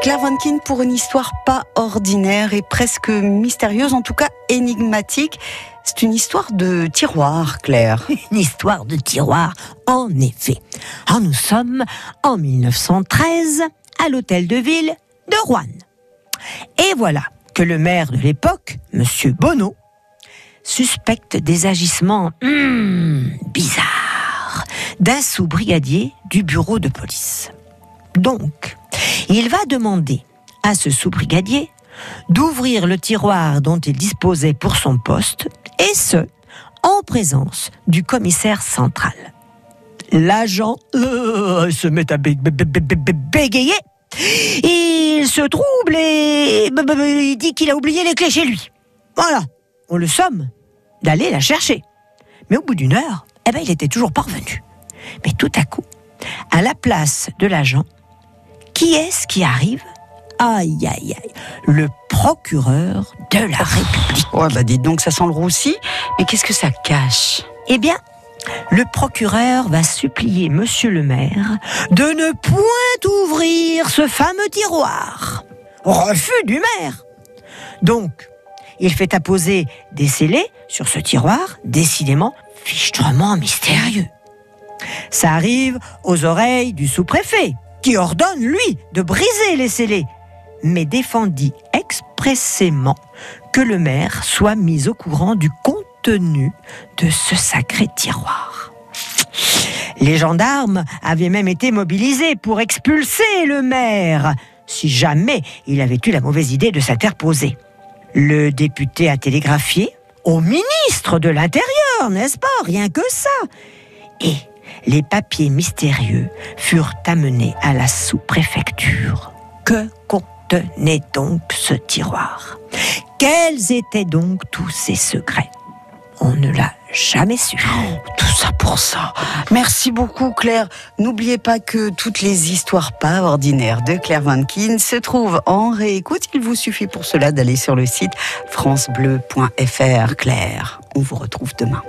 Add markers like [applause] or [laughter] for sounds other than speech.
Claire Vankin pour une histoire pas ordinaire et presque mystérieuse, en tout cas énigmatique. C'est une histoire de tiroir, Claire. [laughs] Une histoire de tiroir, en effet. Nous sommes en 1913 à l'hôtel de ville de Rouen. Et voilà que le maire de l'époque, Monsieur Bonneau, suspecte des agissements hmm, bizarres d'un sous-brigadier du bureau de police. Donc, il va demander à ce sous-brigadier d'ouvrir le tiroir dont il disposait pour son poste, et ce, en présence du commissaire central. L'agent euh, se met à bégayer. Il se trouble et il dit qu'il a oublié les clés chez lui. Voilà, on le somme d'aller la chercher. Mais au bout d'une heure, eh ben, il était toujours parvenu. Mais tout à coup, à la place de l'agent, qui est-ce qui arrive Aïe, aïe, aïe, le procureur de la République. Ouais, bah dites donc, ça sent le roussi. Mais qu'est-ce que ça cache Eh bien, le procureur va supplier monsieur le maire de ne point ouvrir ce fameux tiroir. Refus du maire. Donc, il fait apposer des scellés sur ce tiroir, décidément fichtrement mystérieux. Ça arrive aux oreilles du sous-préfet, qui ordonne, lui, de briser les scellés, mais défendit expressément que le maire soit mis au courant du contenu de ce sacré tiroir. Les gendarmes avaient même été mobilisés pour expulser le maire, si jamais il avait eu la mauvaise idée de s'interposer. Le député a télégraphié au ministre de l'Intérieur, n'est-ce pas? Rien que ça. Et les papiers mystérieux furent amenés à la sous-préfecture. Que contenait donc ce tiroir? Quels étaient donc tous ces secrets? On ne l'a jamais su. Tout ça pour ça. Merci beaucoup, Claire. N'oubliez pas que toutes les histoires pas ordinaires de Claire Vankin se trouvent en réécoute. Il vous suffit pour cela d'aller sur le site francebleu.fr. Claire, on vous retrouve demain.